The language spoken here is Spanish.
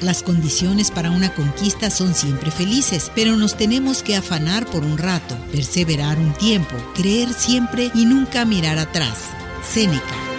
Las condiciones para una conquista son siempre felices, pero nos tenemos que afanar por un rato, perseverar un tiempo, creer siempre y nunca mirar atrás. Séneca